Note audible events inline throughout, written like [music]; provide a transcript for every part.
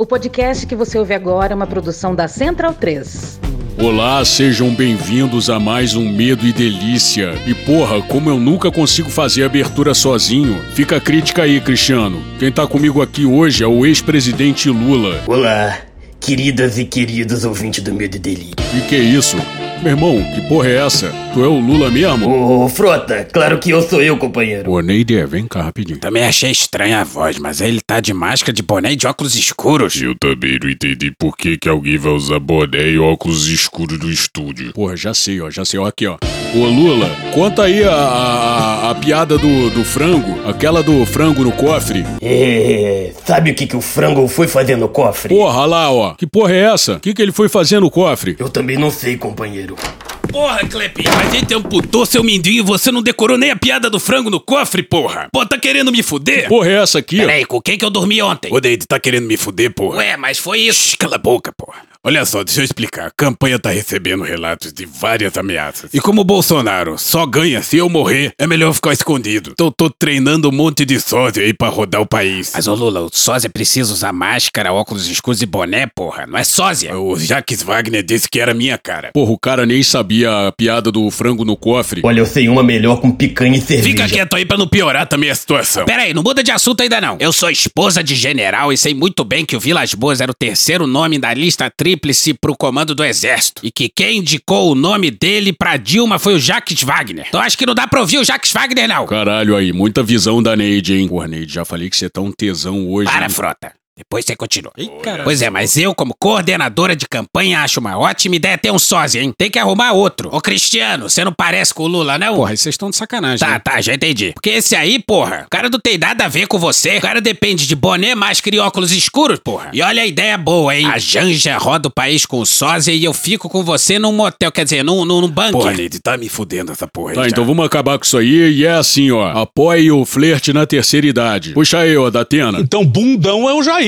O podcast que você ouve agora é uma produção da Central 3. Olá, sejam bem-vindos a mais um Medo e Delícia. E porra, como eu nunca consigo fazer abertura sozinho, fica a crítica aí, Cristiano. Quem tá comigo aqui hoje é o ex-presidente Lula. Olá, queridas e queridos ouvintes do Medo e Delícia. E que isso? Meu irmão, que porra é essa? Tu é o Lula mesmo? Ô, Frota, claro que eu sou eu, companheiro. Pô, Neide, vem cá rapidinho. Também achei estranha a voz, mas ele tá de máscara, de boné e de óculos escuros. Eu também não entendi por que, que alguém vai usar boné e óculos escuros do estúdio. Porra, já sei, ó, já sei, ó, aqui, ó. Ô Lula, conta aí a, a, a piada do, do frango, aquela do frango no cofre. É, sabe o que, que o frango foi fazer no cofre? Porra, lá, ó. Que porra é essa? O que, que ele foi fazer no cofre? Eu também não sei, companheiro. Porra, Clepinho, a gente amputou seu mindinho e você não decorou nem a piada do frango no cofre, porra. Pô, tá querendo me fuder? Porra é essa aqui? Peraí, com quem que eu dormi ontem? Ô, Neide, tá querendo me fuder, porra? Ué, mas foi isso. Shh, cala a boca, porra. Olha só, deixa eu explicar. A campanha tá recebendo relatos de várias ameaças. E como o Bolsonaro só ganha se eu morrer, é melhor ficar escondido. Então tô treinando um monte de sósia aí pra rodar o país. Mas, ô Lula, o sósia precisa usar máscara, óculos escuros e boné, porra. Não é sósia. O Jacques Wagner disse que era minha cara. Porra, o cara nem sabia a piada do frango no cofre. Olha, eu sei uma melhor com picanha e cerveja. Fica quieto aí pra não piorar também a situação. Pera aí, não muda de assunto ainda não. Eu sou esposa de general e sei muito bem que o Vilas Boas era o terceiro nome da lista tríplice pro comando do exército. E que quem indicou o nome dele pra Dilma foi o Jacques Wagner. Então acho que não dá pra ouvir o Jacques Wagner não. Caralho aí, muita visão da Neide, hein? Porra, Neide, já falei que você tá um tesão hoje. Para, hein? frota. Depois você continua. Pois é, mas eu, como coordenadora de campanha, acho uma ótima ideia ter um sósia, hein? Tem que arrumar outro. Ô, Cristiano, você não parece com o Lula, não? Porra, vocês estão de sacanagem. Tá, né? tá, já entendi. Porque esse aí, porra, o cara não tem nada a ver com você. O cara depende de boné, máscara e óculos escuros, porra. E olha a ideia boa, hein? A Janja roda o país com o sósia e eu fico com você num motel, quer dizer, num, num, num bunker. Porra, Neide, tá me fudendo essa porra aí. Tá, então vamos acabar com isso aí e é assim, ó. Apoie o flerte na terceira idade. Puxa aí, ó, Datena. Então, bundão é o Jair.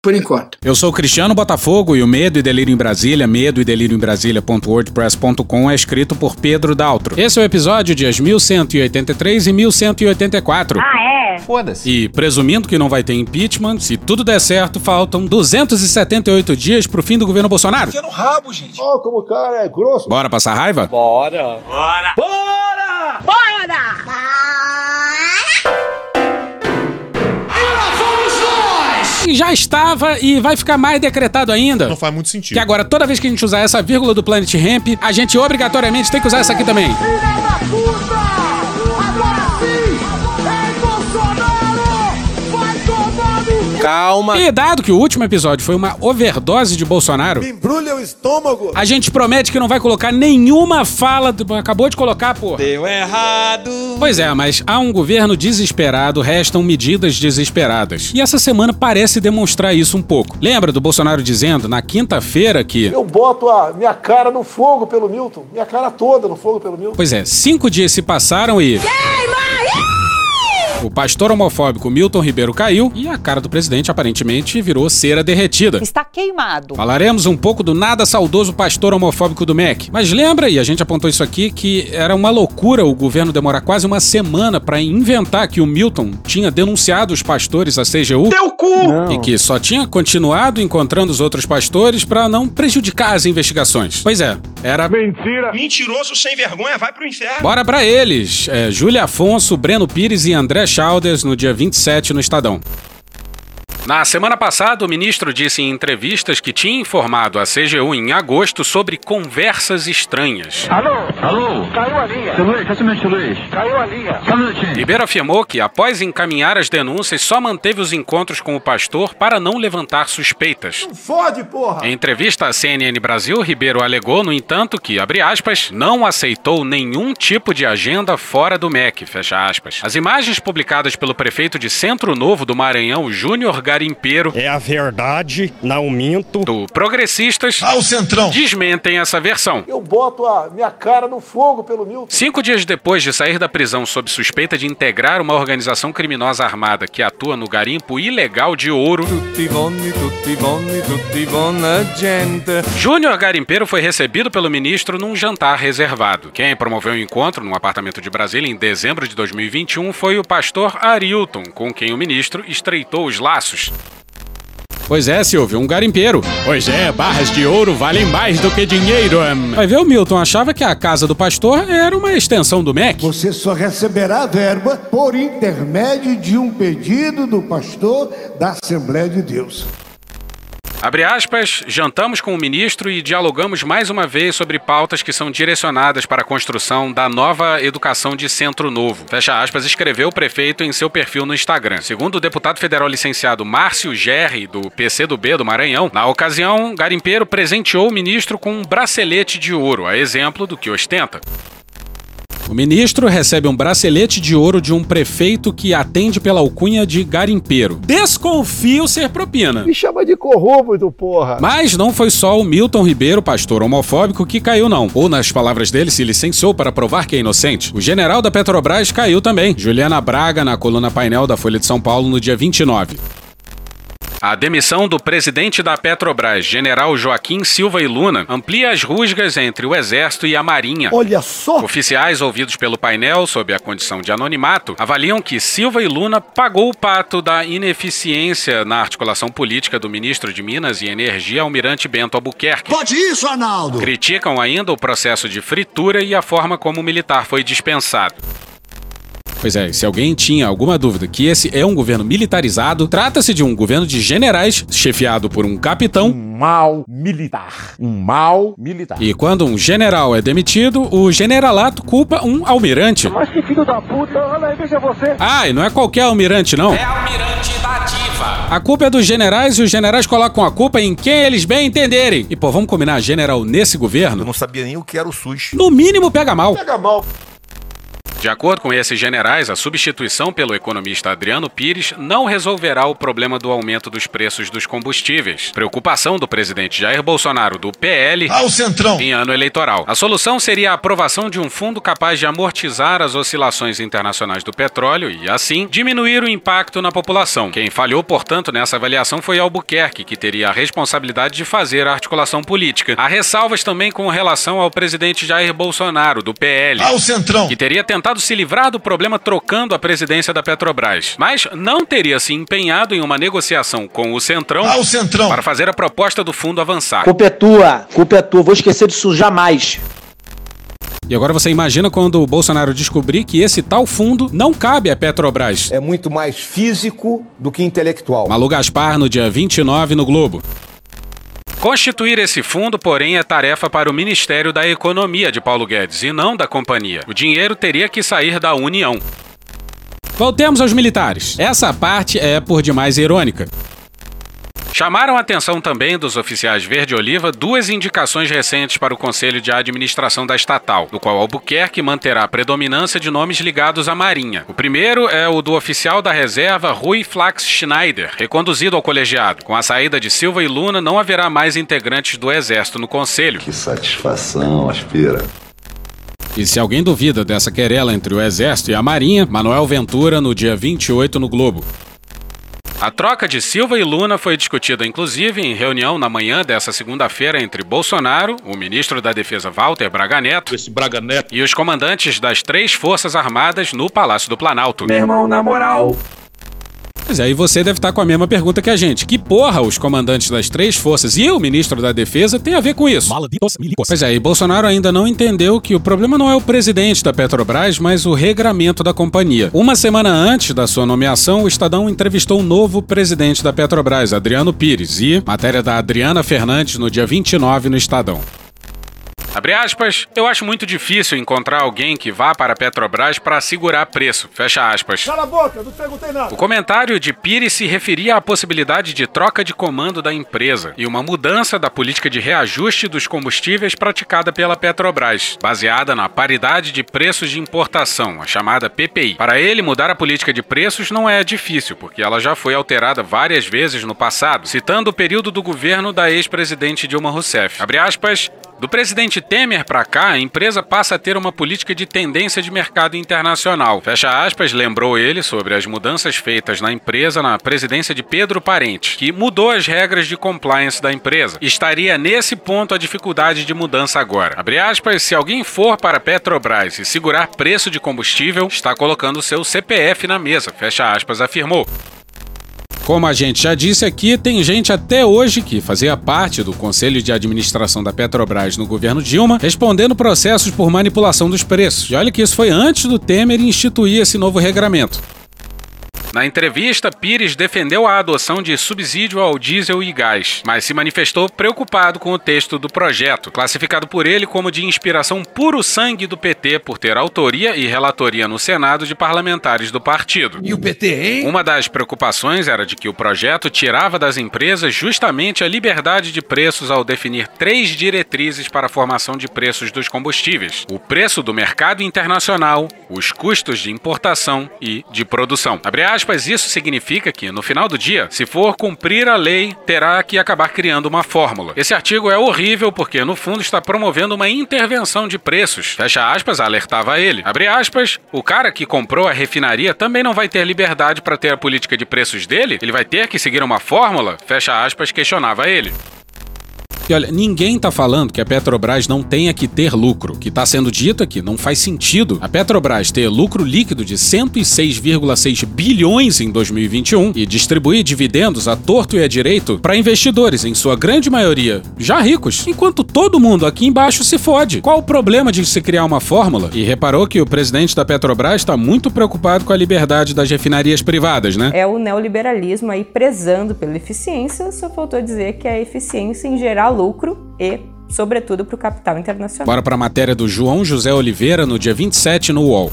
Por enquanto. Eu sou o Cristiano Botafogo e o Medo e Delírio em Brasília, medo e delírio em Brasília.wordpress.com é escrito por Pedro Daltro. Esse é o episódio dias 1183 e 1184. Ah, é? E presumindo que não vai ter impeachment, se tudo der certo, faltam 278 dias pro fim do governo Bolsonaro. no rabo, gente. Ó, como o cara é grosso. Bora passar raiva? Bora! E já estava e vai ficar mais decretado ainda. Não faz muito sentido. Que agora, toda vez que a gente usar essa vírgula do Planet Ramp, a gente obrigatoriamente tem que usar essa aqui também. Calma. E dado que o último episódio foi uma overdose de Bolsonaro, Embrulha o estômago. a gente promete que não vai colocar nenhuma fala. do- Acabou de colocar, pô. Deu errado. Pois é, mas há um governo desesperado, restam medidas desesperadas. E essa semana parece demonstrar isso um pouco. Lembra do Bolsonaro dizendo na quinta-feira que. Eu boto a minha cara no fogo pelo Milton. Minha cara toda no fogo pelo Milton. Pois é, cinco dias se passaram e. O pastor homofóbico Milton Ribeiro caiu e a cara do presidente aparentemente virou cera derretida. Está queimado. Falaremos um pouco do nada saudoso pastor homofóbico do MEC. Mas lembra, e a gente apontou isso aqui, que era uma loucura o governo demorar quase uma semana para inventar que o Milton tinha denunciado os pastores à CGU Teu cu! e que só tinha continuado encontrando os outros pastores para não prejudicar as investigações. Pois é, era Mentiroso sem vergonha, vai pro inferno. Bora pra eles! É, Júlia Afonso, Breno Pires e André Chalders no dia 27 no Estadão. Na semana passada, o ministro disse em entrevistas que tinha informado a CGU em agosto sobre conversas estranhas. Ribeiro afirmou que, após encaminhar as denúncias, só manteve os encontros com o pastor para não levantar suspeitas. Fode, porra! Em entrevista à CNN Brasil, Ribeiro alegou, no entanto, que, abre aspas, não aceitou nenhum tipo de agenda fora do MEC, fecha aspas. As imagens publicadas pelo prefeito de Centro Novo do Maranhão, Júnior Gari Garimpeiro. É a verdade, não minto. Do Progressistas. Ah, o Centrão. Desmentem essa versão. Eu boto a minha cara no fogo pelo Milton. Cinco dias depois de sair da prisão sob suspeita de integrar uma organização criminosa armada que atua no garimpo ilegal de ouro, Júnior Garimpeiro foi recebido pelo ministro num jantar reservado. Quem promoveu o encontro num apartamento de Brasília em dezembro de 2021 foi o pastor Arilton, com quem o ministro estreitou os laços. Pois é, Silvio, um garimpeiro. Pois é, barras de ouro valem mais do que dinheiro. Vai ver, o Milton achava que a casa do pastor era uma extensão do MEC. Você só receberá verba por intermédio de um pedido do pastor da Assembleia de Deus. Abre aspas, jantamos com o ministro e dialogamos mais uma vez sobre pautas que são direcionadas para a construção da nova educação de Centro Novo. Fecha aspas, escreveu o prefeito em seu perfil no Instagram. Segundo o deputado federal licenciado Márcio Gerri, do PCdoB do Maranhão, na ocasião, Garimpeiro presenteou o ministro com um bracelete de ouro, a exemplo do que ostenta. O ministro recebe um bracelete de ouro de um prefeito que atende pela alcunha de garimpeiro. Desconfio ser propina. Me chama de corrupto, porra. Mas não foi só o Milton Ribeiro, pastor homofóbico, que caiu, não. Ou, nas palavras dele, se licenciou para provar que é inocente. O general da Petrobras caiu também. Juliana Braga, na coluna painel da Folha de São Paulo, no dia 29. A demissão do presidente da Petrobras, general Joaquim Silva e Luna, amplia as rusgas entre o Exército e a Marinha. Olha só! Oficiais ouvidos pelo painel sob a condição de anonimato avaliam que Silva e Luna pagou o pato da ineficiência na articulação política do ministro de Minas e Energia, Almirante Bento Albuquerque. Pode isso, Arnaldo! Criticam ainda o processo de fritura e a forma como o militar foi dispensado. Pois é, se alguém tinha alguma dúvida que esse é um governo militarizado, trata-se de um governo de generais chefiado por um capitão. Um mal militar. Um mal militar. E quando um general é demitido, o generalato culpa um almirante. Mas que filho da puta, olha aí, veja você. Ah, e não é qualquer almirante, não. É almirante da diva. A culpa é dos generais e os generais colocam a culpa em quem eles bem entenderem. E pô, vamos combinar general nesse governo? Eu não sabia nem o que era o SUS. No mínimo pega mal. Pega mal. De acordo com esses generais, a substituição pelo economista Adriano Pires não resolverá o problema do aumento dos preços dos combustíveis. Preocupação do presidente Jair Bolsonaro do PL Ah, o Centrão. em ano eleitoral. A solução seria a aprovação de um fundo capaz de amortizar as oscilações internacionais do petróleo e, assim, diminuir o impacto na população. Quem falhou, portanto, nessa avaliação foi Albuquerque, que teria a responsabilidade de fazer a articulação política. Há ressalvas também com relação ao presidente Jair Bolsonaro, do PL, Ah, o Centrão. que teria tentado se livrar do problema trocando a presidência da Petrobras, mas não teria se empenhado em uma negociação com o Centrão Ah, o Centrão. para fazer a proposta do fundo avançar. Culpa é tua, culpa é tua, vou esquecer disso jamais. E agora você imagina quando o Bolsonaro descobrir que esse tal fundo não cabe à Petrobras. É muito mais físico do que intelectual. Malu Gaspar, no dia 29, no Globo. Constituir esse fundo, porém, é tarefa para o Ministério da Economia de Paulo Guedes e não da companhia. O dinheiro teria que sair da União. Voltemos aos militares. Essa parte é por demais irônica. Chamaram a atenção também dos oficiais verde-oliva duas indicações recentes para o Conselho de Administração da estatal, do qual Albuquerque manterá a predominância de nomes ligados à Marinha. O primeiro é o do oficial da reserva Rui Flax Schneider, reconduzido ao colegiado. Com a saída de Silva e Luna, não haverá mais integrantes do Exército no Conselho. Que satisfação, aspira. E se alguém duvida dessa querela entre o Exército e a Marinha, Manuel Ventura no dia 28 no Globo. A troca de Silva e Luna foi discutida inclusive em reunião na manhã dessa segunda-feira entre Bolsonaro, o ministro da Defesa Walter Braga Neto, Esse Braga Neto. e os comandantes das três Forças Armadas no Palácio do Planalto. Meu irmão, na moral. Pois é, e você deve estar com a mesma pergunta que a gente. Que porra os comandantes das três forças e o ministro da Defesa tem a ver com isso? Pois é, e Bolsonaro ainda não entendeu que o problema não é o presidente da Petrobras, mas o regramento da companhia. Uma semana antes da sua nomeação, o Estadão entrevistou o novo presidente da Petrobras, Adriano Pires, e matéria da Adriana Fernandes no dia 29 no Estadão. Abre aspas, eu acho muito difícil encontrar alguém que vá para a Petrobras para segurar preço. Fecha aspas. Cala a boca, não perguntei nada. O comentário de Pires se referia à possibilidade de troca de comando da empresa e uma mudança da política de reajuste dos combustíveis praticada pela Petrobras, baseada na paridade de preços de importação, a chamada PPI. Para ele, mudar a política de preços não é difícil, porque ela já foi alterada várias vezes no passado, citando o período do governo da ex-presidente Dilma Rousseff. Abre aspas, do presidente Temer para cá, a empresa passa a ter uma política de tendência de mercado internacional. Fecha aspas, lembrou ele sobre as mudanças feitas na empresa na presidência de Pedro Parente, que mudou as regras de compliance da empresa. Estaria nesse ponto a dificuldade de mudança agora. Abre aspas, se alguém for para Petrobras e segurar preço de combustível, está colocando seu CPF na mesa. Fecha aspas, afirmou. Como a gente já disse aqui, tem gente até hoje que fazia parte do Conselho de Administração da Petrobras no governo Dilma, respondendo processos por manipulação dos preços. E olha que isso foi antes do Temer instituir esse novo regramento. Na entrevista, Pires defendeu a adoção de subsídio ao diesel e gás, mas se manifestou preocupado com o texto do projeto, classificado por ele como de inspiração puro sangue do PT por ter autoria e relatoria no Senado de parlamentares do partido. E o PT, hein? Uma das preocupações era de que o projeto tirava das empresas justamente a liberdade de preços ao definir três diretrizes para a formação de preços dos combustíveis: o preço do mercado internacional, os custos de importação e de produção. Abre aspas, isso significa que, no final do dia, se for cumprir a lei, terá que acabar criando uma fórmula. Esse artigo é horrível porque, no fundo, está promovendo uma intervenção de preços. Fecha aspas, alertava ele. Abre aspas, o cara que comprou a refinaria também não vai ter liberdade para ter a política de preços dele? Ele vai ter que seguir uma fórmula? Fecha aspas, questionava ele. E olha, ninguém tá falando que a Petrobras não tenha que ter lucro. O que tá sendo dito aqui não faz sentido a Petrobras ter lucro líquido de 106,6 bilhões em 2021 e distribuir dividendos a torto e a direito para investidores, em sua grande maioria já ricos, enquanto todo mundo aqui embaixo se fode. Qual o problema de se criar uma fórmula? E reparou que o presidente da Petrobras está muito preocupado com a liberdade das refinarias privadas, né? É o neoliberalismo aí prezando pela eficiência, só faltou dizer que a eficiência em geral lucro e, sobretudo, para o capital internacional. Bora para a matéria do João José Oliveira no dia 27 no UOL.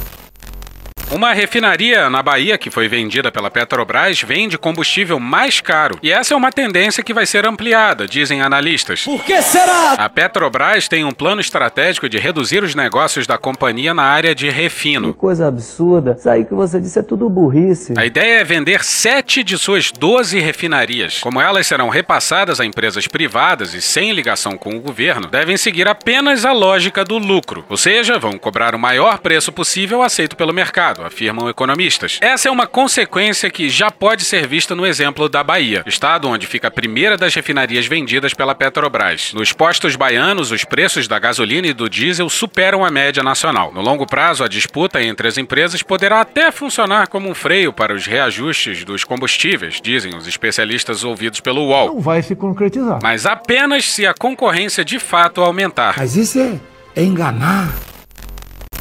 Uma refinaria na Bahia que foi vendida pela Petrobras vende combustível mais caro. E essa é uma tendência que vai ser ampliada, dizem analistas. Por que será? A Petrobras tem um plano estratégico de reduzir os negócios da companhia na área de refino. Que coisa absurda. Isso aí que você disse é tudo burrice. A ideia é vender sete de suas 12 refinarias. Como elas serão repassadas a empresas privadas e sem ligação com o governo, devem seguir apenas a lógica do lucro. Ou seja, vão cobrar o maior preço possível aceito pelo mercado afirmam economistas. Essa é uma consequência que já pode ser vista no exemplo da Bahia, estado onde fica a primeira das refinarias vendidas pela Petrobras. Nos postos baianos, os preços da gasolina e do diesel superam a média nacional. No longo prazo, a disputa entre as empresas poderá até funcionar como um freio para os reajustes dos combustíveis, dizem os especialistas ouvidos pelo UOL. Não vai se concretizar. Mas apenas se a concorrência de fato aumentar. Mas isso é, é enganar.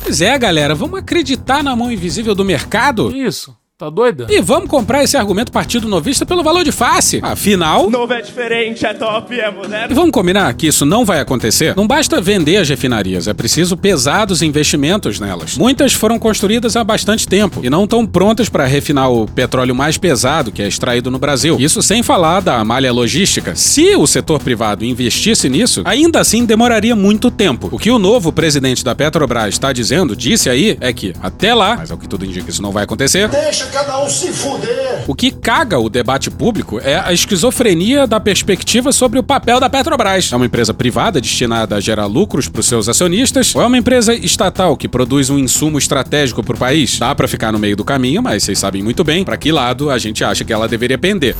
Pois é, galera, vamos acreditar na mão invisível do mercado? Isso. Tá doida? E vamos comprar esse argumento partido novista pelo valor de face. Afinal. Novo é diferente, é top, é moderno. E vamos combinar que isso não vai acontecer? Não basta vender as refinarias, é preciso pesados investimentos nelas. Muitas foram construídas há bastante tempo e não estão prontas para refinar o petróleo mais pesado que é extraído no Brasil. Isso sem falar da malha logística. Se o setor privado investisse nisso, ainda assim demoraria muito tempo. O que o novo presidente da Petrobras está dizendo, disse aí, é que até lá, mas ao que tudo indica isso não vai acontecer. Deixa cada um se fuder. O que caga o debate público é a esquizofrenia da perspectiva sobre o papel da Petrobras. É uma empresa privada destinada a gerar lucros para os seus acionistas ou é uma empresa estatal que produz um insumo estratégico para o país? Dá para ficar no meio do caminho, mas vocês sabem muito bem para que lado a gente acha que ela deveria pender.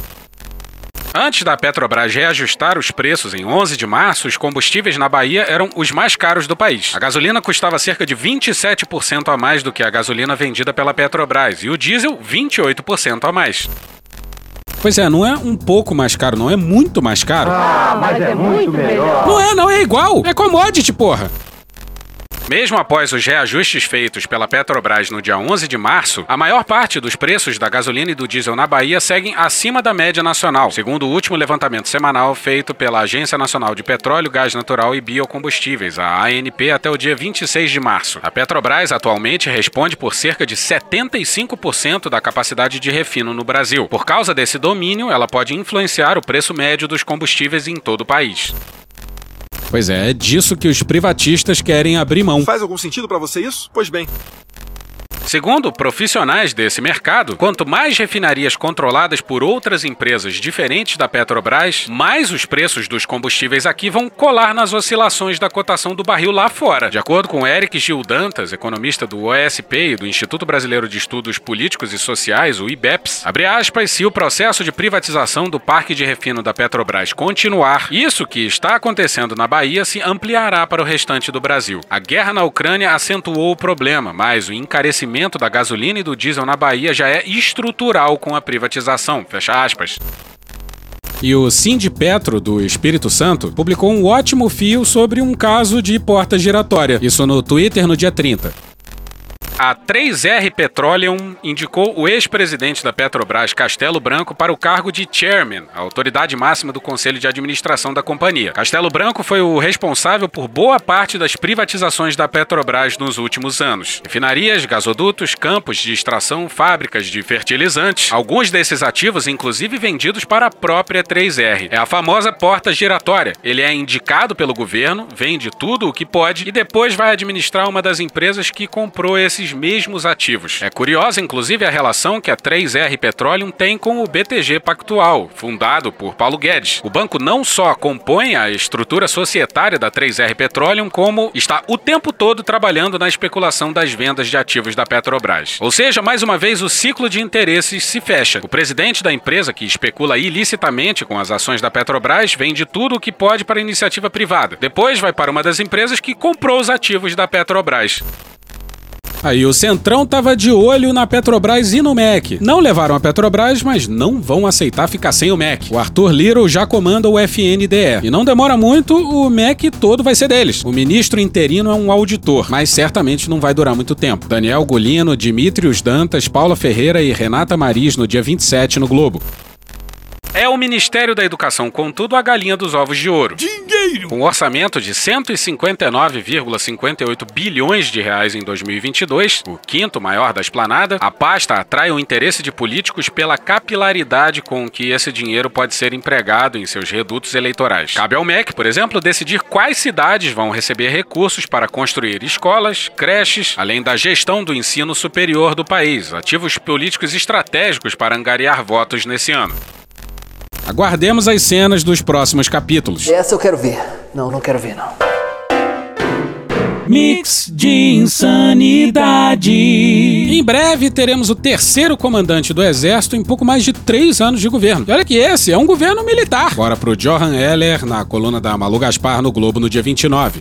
Antes da Petrobras reajustar os preços em 11 de março, os combustíveis na Bahia eram os mais caros do país. A gasolina custava cerca de 27% a mais do que a gasolina vendida pela Petrobras e o diesel 28% a mais. Pois é, não é um pouco mais caro, não é muito mais caro. Ah, mas é muito melhor. Não é, não é igual. É commodity, porra. Mesmo após os reajustes feitos pela Petrobras no dia 11 de março, a maior parte dos preços da gasolina e do diesel na Bahia seguem acima da média nacional, segundo o último levantamento semanal feito pela Agência Nacional de Petróleo, Gás Natural e Biocombustíveis, a ANP, até o dia 26 de março. A Petrobras atualmente responde por cerca de 75% da capacidade de refino no Brasil. Por causa desse domínio, ela pode influenciar o preço médio dos combustíveis em todo o país. Pois é, é disso que os privatistas querem abrir mão. Faz algum sentido para você isso? Pois bem. Segundo profissionais desse mercado, quanto mais refinarias controladas por outras empresas diferentes da Petrobras, mais os preços dos combustíveis aqui vão colar nas oscilações da cotação do barril lá fora. De acordo com Eric Gil Dantas, economista do OSP e do Instituto Brasileiro de Estudos Políticos e Sociais, o IBEPS, abre aspas, se o processo de privatização do parque de refino da Petrobras continuar, isso que está acontecendo na Bahia se ampliará para o restante do Brasil. A guerra na Ucrânia acentuou o problema, mas o encarecimento da gasolina e do diesel na Bahia já é estrutural com a privatização. Fecha aspas. E o Sindipetro do Espírito Santo publicou um ótimo fio sobre um caso de porta giratória. Isso no Twitter no dia 30. A 3R Petroleum indicou o ex-presidente da Petrobras, Castelo Branco, para o cargo de chairman, a autoridade máxima do conselho de administração da companhia. Castelo Branco foi o responsável por boa parte das privatizações da Petrobras nos últimos anos. Refinarias, gasodutos, campos de extração, fábricas de fertilizantes, alguns desses ativos inclusive vendidos para a própria 3R. É a famosa porta giratória. Ele é indicado pelo governo, vende tudo o que pode e depois vai administrar uma das empresas que comprou esses mesmos ativos. É curiosa, inclusive, a relação que a 3R Petroleum tem com o BTG Pactual, fundado por Paulo Guedes. O banco não só compõe a estrutura societária da 3R Petroleum, como está o tempo todo trabalhando na especulação das vendas de ativos da Petrobras. Ou seja, mais uma vez, o ciclo de interesses se fecha. O presidente da empresa, que especula ilicitamente com as ações da Petrobras, vende tudo o que pode para a iniciativa privada. Depois vai para uma das empresas que comprou os ativos da Petrobras. Aí o Centrão tava de olho na Petrobras e no MEC. Não levaram a Petrobras, mas não vão aceitar ficar sem o MEC. O Arthur Little já comanda o FNDE. E não demora muito, o MEC todo vai ser deles. O ministro interino é um auditor, mas certamente não vai durar muito tempo. Daniel Golino, Dimitrios Dantas, Paula Ferreira e Renata Maris no dia 27 no Globo. É o Ministério da Educação, contudo, a galinha dos ovos de ouro. Dinheiro! Com um orçamento de 159,58 bilhões de reais em 2022, o quinto maior da esplanada, a pasta atrai o interesse de políticos pela capilaridade com que esse dinheiro pode ser empregado em seus redutos eleitorais. Cabe ao MEC, por exemplo, decidir quais cidades vão receber recursos para construir escolas, creches, além da gestão do ensino superior do país, ativos políticos estratégicos para angariar votos nesse ano. Aguardemos as cenas dos próximos capítulos. Essa eu quero ver. Não, não quero ver, não. Mix de insanidade. Em breve teremos o terceiro comandante do Exército em pouco mais de três anos de governo. E olha que esse é um governo militar. Bora pro Johan Heller na coluna da Malu Gaspar no Globo no dia 29.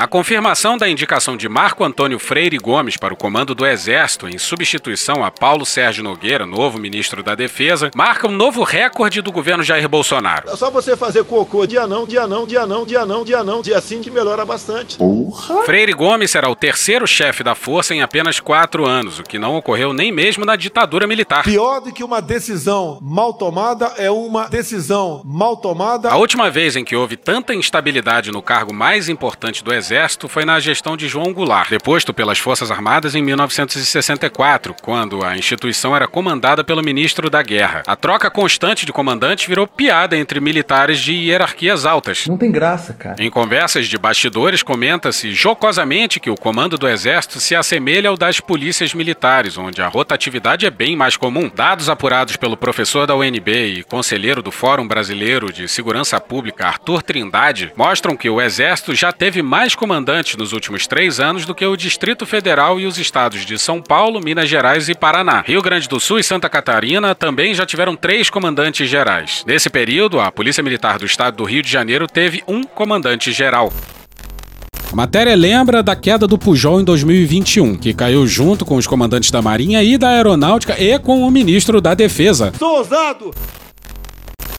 A confirmação da indicação de Marco Antônio Freire Gomes para o comando do Exército, em substituição a Paulo Sérgio Nogueira, novo ministro da Defesa, marca um novo recorde do governo Jair Bolsonaro. É só você fazer cocô dia não, dia não, dia não, dia não, dia não, dia sim que melhora bastante. Porra. Freire Gomes será o terceiro chefe da força em apenas quatro anos, o que não ocorreu nem mesmo na ditadura militar. Pior do que uma decisão mal tomada é uma decisão mal tomada. A última vez em que houve tanta instabilidade no cargo mais importante do Exército foi na gestão de João Goulart, deposto pelas Forças Armadas em 1964, quando a instituição era comandada pelo ministro da Guerra. A troca constante de comandantes virou piada entre militares de hierarquias altas. Não tem graça, cara. Em conversas de bastidores, comenta-se jocosamente que o comando do Exército se assemelha ao das polícias militares, onde a rotatividade é bem mais comum. Dados apurados pelo professor da UNB e conselheiro do Fórum Brasileiro de Segurança Pública, Arthur Trindade, mostram que o Exército já teve mais comandantes nos últimos três anos do que o Distrito Federal e os estados de São Paulo, Minas Gerais e Paraná. Rio Grande do Sul e Santa Catarina também já tiveram três comandantes gerais. Nesse período, a Polícia Militar do Estado do Rio de Janeiro teve um comandante geral. A matéria lembra da queda do Pujol em 2021, que caiu junto com os comandantes da Marinha e da Aeronáutica e com o ministro da Defesa. Sou ousado!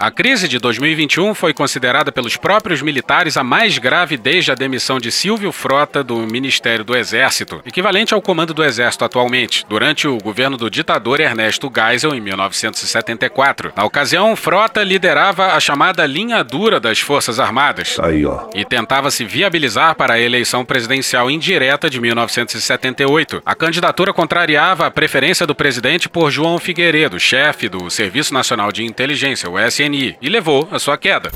A crise de 2021 foi considerada pelos próprios militares a mais grave desde a demissão de Silvio Frota do Ministério do Exército, equivalente ao comando do Exército atualmente, durante o governo do ditador Ernesto Geisel em 1974. Na ocasião, Frota liderava a chamada linha dura das Forças Armadas. Aí. E tentava se viabilizar para a eleição presidencial indireta de 1978. A candidatura contrariava a preferência do presidente por João Figueiredo, chefe do Serviço Nacional de Inteligência, o SNI, e levou à sua queda.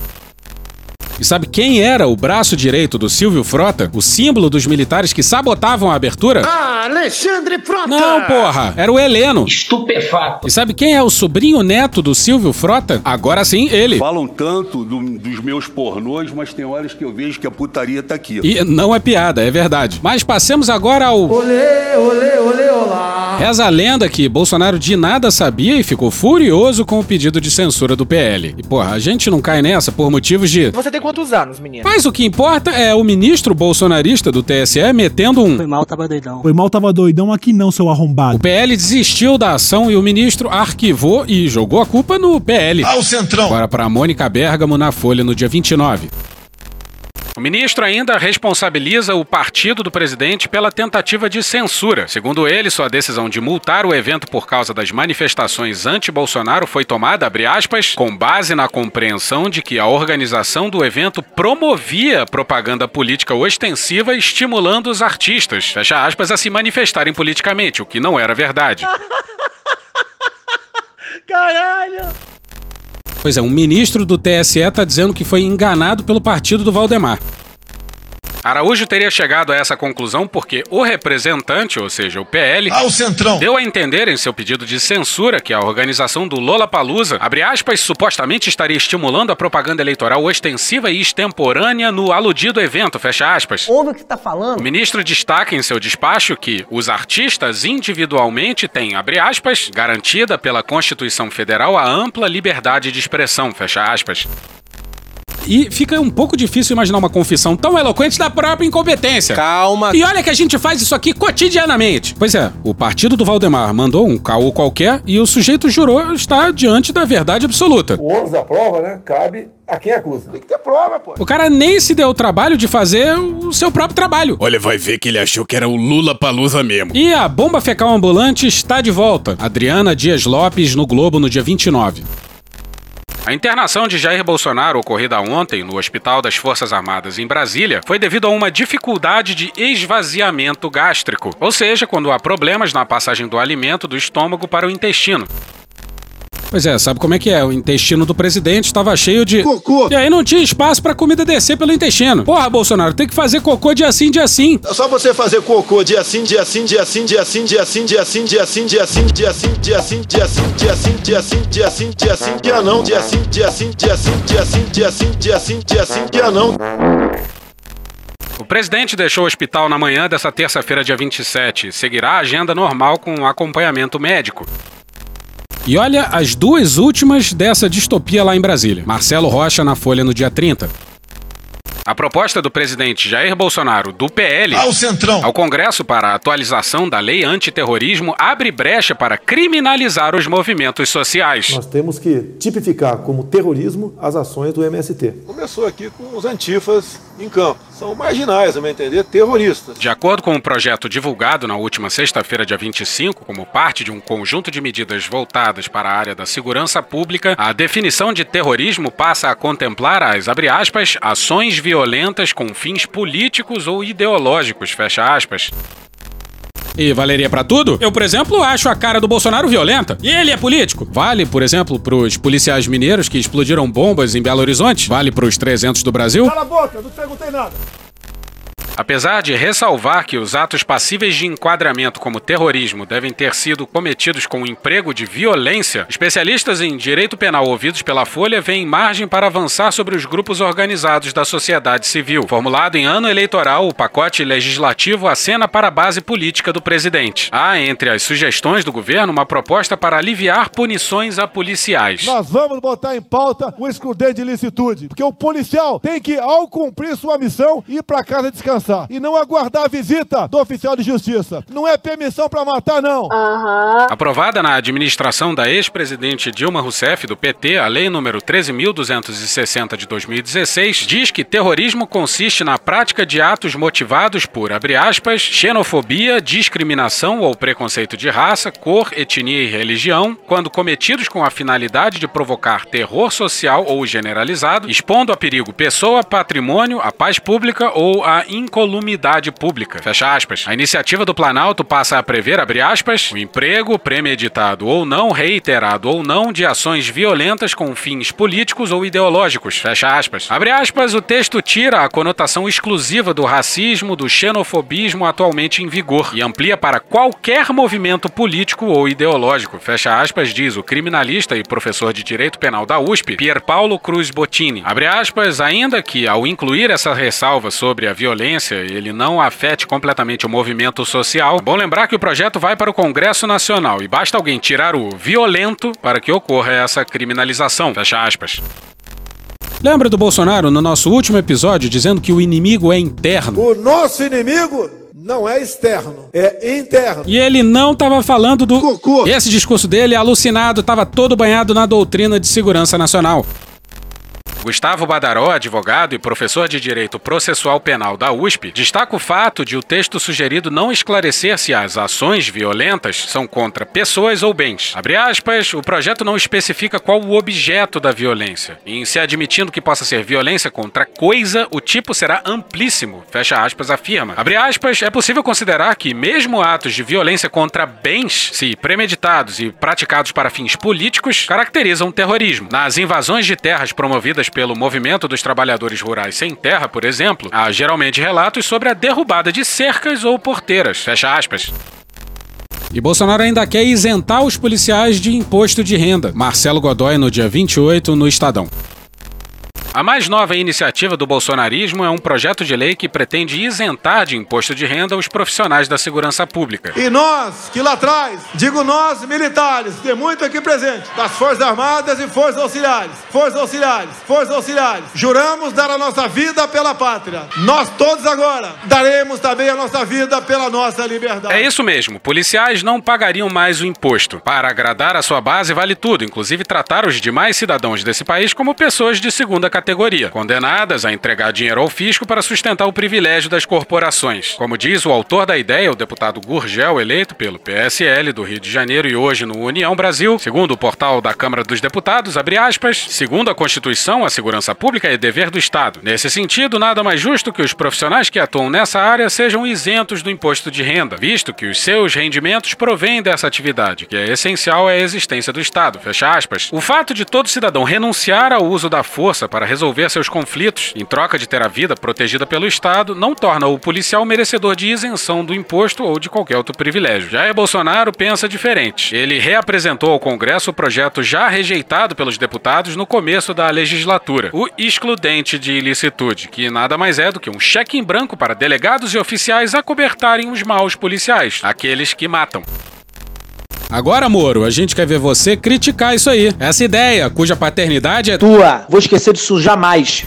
E sabe quem era o braço direito do Silvio Frota? O símbolo dos militares que sabotavam a abertura? Ah, Alexandre Frota! Não, porra! Era o Heleno. Estupefato. E sabe quem é o sobrinho neto do Silvio Frota? Agora sim, ele. Falam tanto do- dos meus pornôs, mas tem horas que eu vejo que a putaria tá aqui. E não é piada, é verdade. Mas passemos agora ao. Olê, olê, olê, olá. Reza a lenda que Bolsonaro de nada sabia e ficou furioso com o pedido de censura do PL. E porra, a gente não cai nessa por motivos de. Você tem quantos anos, menino? Mas o que importa é o ministro bolsonarista do TSE metendo um. Foi mal, tava doidão. Foi mal, tava doidão aqui não, seu arrombado. O PL desistiu da ação e o ministro arquivou e jogou a culpa no PL. Ah, o Centrão. Agora para Mônica Bergamo na Folha no dia 29. O ministro ainda responsabiliza o partido do presidente pela tentativa de censura. Segundo ele, sua decisão de multar o evento por causa das manifestações anti-Bolsonaro foi tomada, aspas, com base na compreensão de que a organização do evento promovia propaganda política ostensiva estimulando os artistas, fecha aspas, a se manifestarem politicamente, o que não era verdade. [laughs] Caralho! Pois é, um ministro do TSE está dizendo que foi enganado pelo partido do Valdemar. Araújo teria chegado a essa conclusão porque o representante, ou seja, o PL, Ah, o Centrão. deu a entender em seu pedido de censura que a organização do Lollapalooza, abre aspas, supostamente estaria estimulando a propaganda eleitoral ostensiva e extemporânea no aludido evento, fecha aspas. Ouve o que tá falando. O ministro destaca em seu despacho que os artistas individualmente têm, abre aspas, garantida pela Constituição Federal a ampla liberdade de expressão, fecha aspas. E fica um pouco difícil imaginar uma confissão tão eloquente da própria incompetência. Calma. E olha que a gente faz isso aqui cotidianamente. Pois é, o partido do Valdemar mandou um caô qualquer e o sujeito jurou estar diante da verdade absoluta. O ônus da prova, né, cabe a quem acusa. Tem que ter prova, pô. O cara nem se deu o trabalho de fazer o seu próprio trabalho. Olha, vai ver que ele achou que era o Lula Palusa mesmo. E a bomba fecal ambulante está de volta. Adriana Dias Lopes no Globo no dia 29. A internação de Jair Bolsonaro, ocorrida ontem no Hospital das Forças Armadas em Brasília, foi devido a uma dificuldade de esvaziamento gástrico, ou seja, quando há problemas na passagem do alimento do estômago para o intestino. Pois é, sabe como é que é? O intestino do presidente estava cheio de. Cocô. E aí não tinha espaço pra comida descer pelo intestino. Porra, Bolsonaro, tem que fazer cocô de assim, de assim. É só você fazer cocô dia sim, dia sim, dia sim, dia sim, dia sim, dia sim, dia sim, dia sim, dia sim, dia sim, dia sim, dia sim, dia sim, dia sim, dia sim, dia não, dia sim, dia sim, dia sim, dia sim, dia sim, dia sim, dia sim, dia não. O presidente deixou o hospital na manhã dessa terça-feira, dia 27. Seguirá a agenda normal com acompanhamento médico. E olha as duas últimas dessa distopia lá em Brasília. Marcelo Rocha na Folha no dia 30. A proposta do presidente Jair Bolsonaro, do PL, o Centrão. ao Congresso para a atualização da lei antiterrorismo abre brecha para criminalizar os movimentos sociais. Nós temos que tipificar como terrorismo as ações do MST. Começou aqui com os antifas em campo. São marginais, a meu entender, terroristas. De acordo com o projeto divulgado na última sexta-feira, dia 25, como parte de um conjunto de medidas voltadas para a área da segurança pública, a definição de terrorismo passa a contemplar as, aspas, ações violentas com fins políticos ou ideológicos, fecha aspas. E valeria pra tudo? Eu, por exemplo, acho a cara do Bolsonaro violenta. E ele é político. Vale, por exemplo, pros policiais mineiros que explodiram bombas em Belo Horizonte? Vale pros 300 do Brasil? Cala a boca, não perguntei nada. Apesar de ressalvar que os atos passíveis de enquadramento como terrorismo devem ter sido cometidos com emprego de violência, especialistas em direito penal ouvidos pela Folha veem margem para avançar sobre os grupos organizados da sociedade civil. Formulado em ano eleitoral, o pacote legislativo acena para a base política do presidente. Há, entre as sugestões do governo, uma proposta para aliviar punições a policiais. Nós vamos botar em pauta o excludente de licitude, porque o policial tem que, ao cumprir sua missão, ir para casa descansar e não aguardar a visita do oficial de justiça. Não é permissão para matar, não. Aprovada na administração da ex-presidente Dilma Rousseff, do PT, a Lei número 13.260 de 2016 diz que terrorismo consiste na prática de atos motivados por, abre aspas, xenofobia, discriminação ou preconceito de raça, cor, etnia e religião, quando cometidos com a finalidade de provocar terror social ou generalizado, expondo a perigo pessoa, patrimônio, a paz pública ou a incolumidade pública. Fecha aspas. A iniciativa do Planalto passa a prever, abre aspas, o emprego premeditado ou não, reiterado ou não, de ações violentas com fins políticos ou ideológicos. Fecha aspas. Abre aspas, o texto tira a conotação exclusiva do racismo, do xenofobismo atualmente em vigor e amplia para qualquer movimento político ou ideológico. Fecha aspas, diz o criminalista e professor de Direito Penal da USP, Pier Paulo Cruz Bottini. Abre aspas, ainda que ao incluir essa ressalva sobre a violência, ele não afete completamente o movimento social. É bom lembrar que o projeto vai para o Congresso Nacional e basta alguém tirar o violento para que ocorra essa criminalização. Fecha aspas. Lembra do Bolsonaro no nosso último episódio dizendo que o inimigo é interno? O nosso inimigo não é externo, é interno. E ele não estava falando do cocô. Esse discurso dele, alucinado, estava todo banhado na doutrina de segurança nacional. Gustavo Badaró, advogado e professor de Direito Processual Penal da USP, destaca o fato de o texto sugerido não esclarecer se as ações violentas são contra pessoas ou bens. Abre aspas, o projeto não especifica qual o objeto da violência. Em se admitindo que possa ser violência contra coisa, o tipo será amplíssimo. Fecha aspas, afirma. Abre aspas, é possível considerar que mesmo atos de violência contra bens, se premeditados e praticados para fins políticos, caracterizam terrorismo. Nas invasões de terras promovidas pelo movimento dos trabalhadores rurais sem terra, por exemplo, há geralmente relatos sobre a derrubada de cercas ou porteiras. Fecha aspas. E Bolsonaro ainda quer isentar os policiais de imposto de renda. Marcelo Godoy no dia 28 no Estadão. A mais nova iniciativa do bolsonarismo é um projeto de lei que pretende isentar de imposto de renda os profissionais da segurança pública. E nós, que lá atrás, digo nós, militares, tem muito aqui presente, das Forças Armadas e Forças Auxiliares, Forças Auxiliares, Forças Auxiliares, juramos dar a nossa vida pela pátria. Nós todos agora daremos também a nossa vida pela nossa liberdade. É isso mesmo, policiais não pagariam mais o imposto. Para agradar a sua base vale tudo, inclusive tratar os demais cidadãos desse país como pessoas de segunda categoria categoria, condenadas a entregar dinheiro ao fisco para sustentar o privilégio das corporações. Como diz o autor da ideia, o deputado Gurgel, eleito pelo PSL do Rio de Janeiro e hoje no União Brasil, segundo o portal da Câmara dos Deputados, abre aspas, segundo a Constituição, a segurança pública é dever do Estado. Nesse sentido, nada mais justo que os profissionais que atuam nessa área sejam isentos do imposto de renda, visto que os seus rendimentos provêm dessa atividade, que é essencial à existência do Estado. Fecha aspas. O fato de todo cidadão renunciar ao uso da força para resolver seus conflitos em troca de ter a vida protegida pelo Estado não torna o policial merecedor de isenção do imposto ou de qualquer outro privilégio. Jair Bolsonaro pensa diferente. Ele reapresentou ao Congresso o projeto já rejeitado pelos deputados no começo da legislatura, o excludente de ilicitude, que nada mais é do que um cheque em branco para delegados e oficiais acobertarem os maus policiais, aqueles que matam. Agora, Moro, a gente quer ver você criticar isso aí. Essa ideia, cuja paternidade é tua. Vou esquecer disso jamais.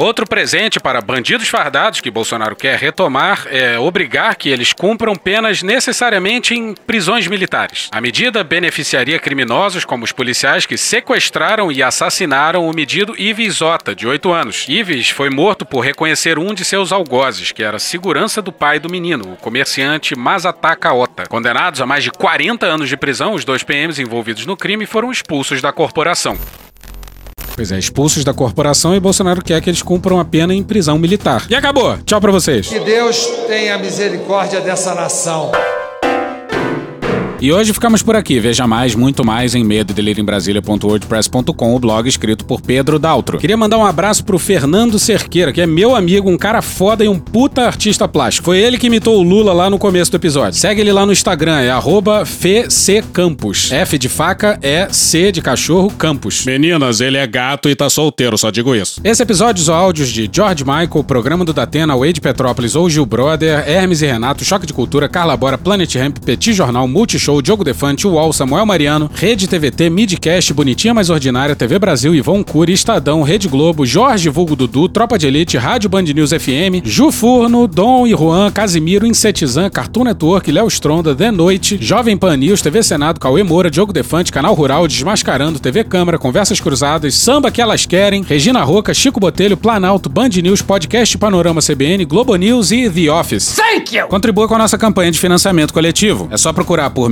Outro presente para bandidos fardados que Bolsonaro quer retomar é obrigar que eles cumpram penas necessariamente em prisões militares. A medida beneficiaria criminosos como os policiais que sequestraram e assassinaram o medido Ives Zota, de 8 anos. Ives foi morto por reconhecer um de seus algozes, que era segurança do pai do menino, o comerciante Mazataka Ota. Condenados a mais de 40 anos de prisão, os dois PMs envolvidos no crime foram expulsos da corporação. Pois é, expulsos da corporação e Bolsonaro quer que eles cumpram a pena em prisão militar. E acabou. Tchau pra vocês. Que Deus tenha misericórdia dessa nação. E hoje ficamos por aqui. Veja mais, muito mais em medodelirembrasilha.wordpress.com, o blog escrito por Pedro Daltro. Queria mandar um abraço pro Fernando Cerqueira, que é meu amigo, um cara foda e um puta artista plástico. Foi ele que imitou o Lula lá no começo do episódio. Segue ele lá no Instagram, é arroba FCCampos. F de faca é C de cachorro Campos. Meninas, ele é gato e tá solteiro, só digo isso. Esse episódio usou áudios de George Michael, Programa do Datena, Wade Petrópolis ou Gil Brother, Hermes e Renato, Choque de Cultura, Carla Bora, Planet Ramp, Petit Jornal, Multishow, Show, Diogo Defante, UOL, Samuel Mariano, Rede TVT, Midcast, Bonitinha Mais Ordinária, TV Brasil, Ivon Cury, Estadão, Rede Globo, Jorge Vulgo Dudu, Tropa de Elite, Rádio Band News FM, Ju Furno, Dom e Juan, Casimiro, Insetizan, Cartoon Network, Léo Stronda, The Noite, Jovem Pan News, TV Senado, Cauê Moura, Diogo Defante, Canal Rural, Desmascarando, TV Câmara, Conversas Cruzadas, Samba Que Elas Querem, Regina Roca, Chico Botelho, Planalto, Band News, Podcast Panorama CBN, Globo News e The Office. Thank you! Contribua com a nossa campanha de financiamento coletivo. É só procurar por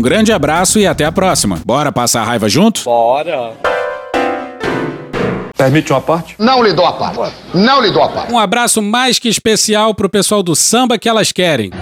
grande abraço e até a próxima. Bora passar a raiva junto? Bora. Permite uma parte? Não lhe dou a parte. Não lhe dou a parte. Um abraço mais que especial pro pessoal do samba que elas querem.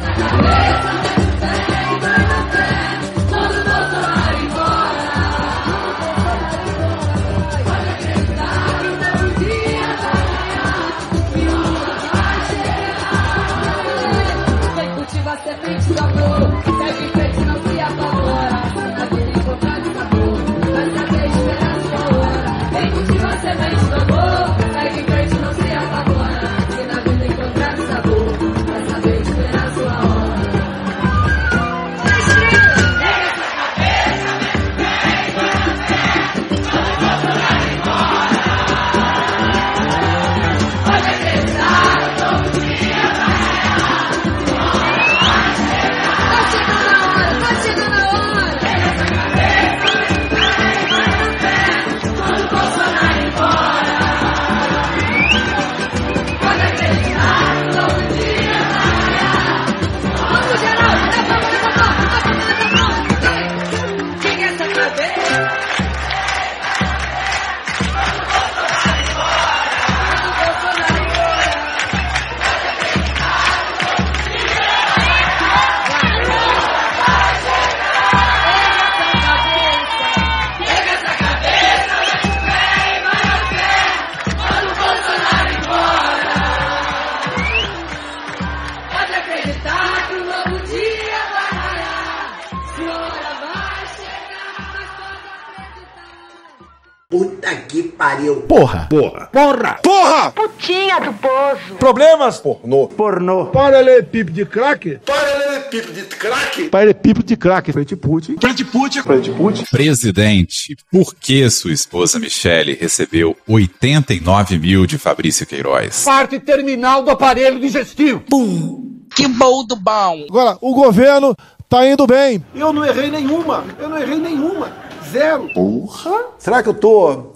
Porra. Porra. Porra. Porra! Putinha do poço. Problemas? Pornô. Pornô. Paralelepípedo de crack? Paralelepípedo de crack. Paralelepípedo de crack. Frente Putin. Frente Putin. Frente Putin. Presidente, por que sua esposa Michele recebeu 89 mil de Fabrício Queiroz? Parte terminal do aparelho digestivo. Pum. Que bom do bom. Agora, o governo tá indo bem. Eu não errei nenhuma. Eu não errei nenhuma. Zero. Porra. Será que eu tô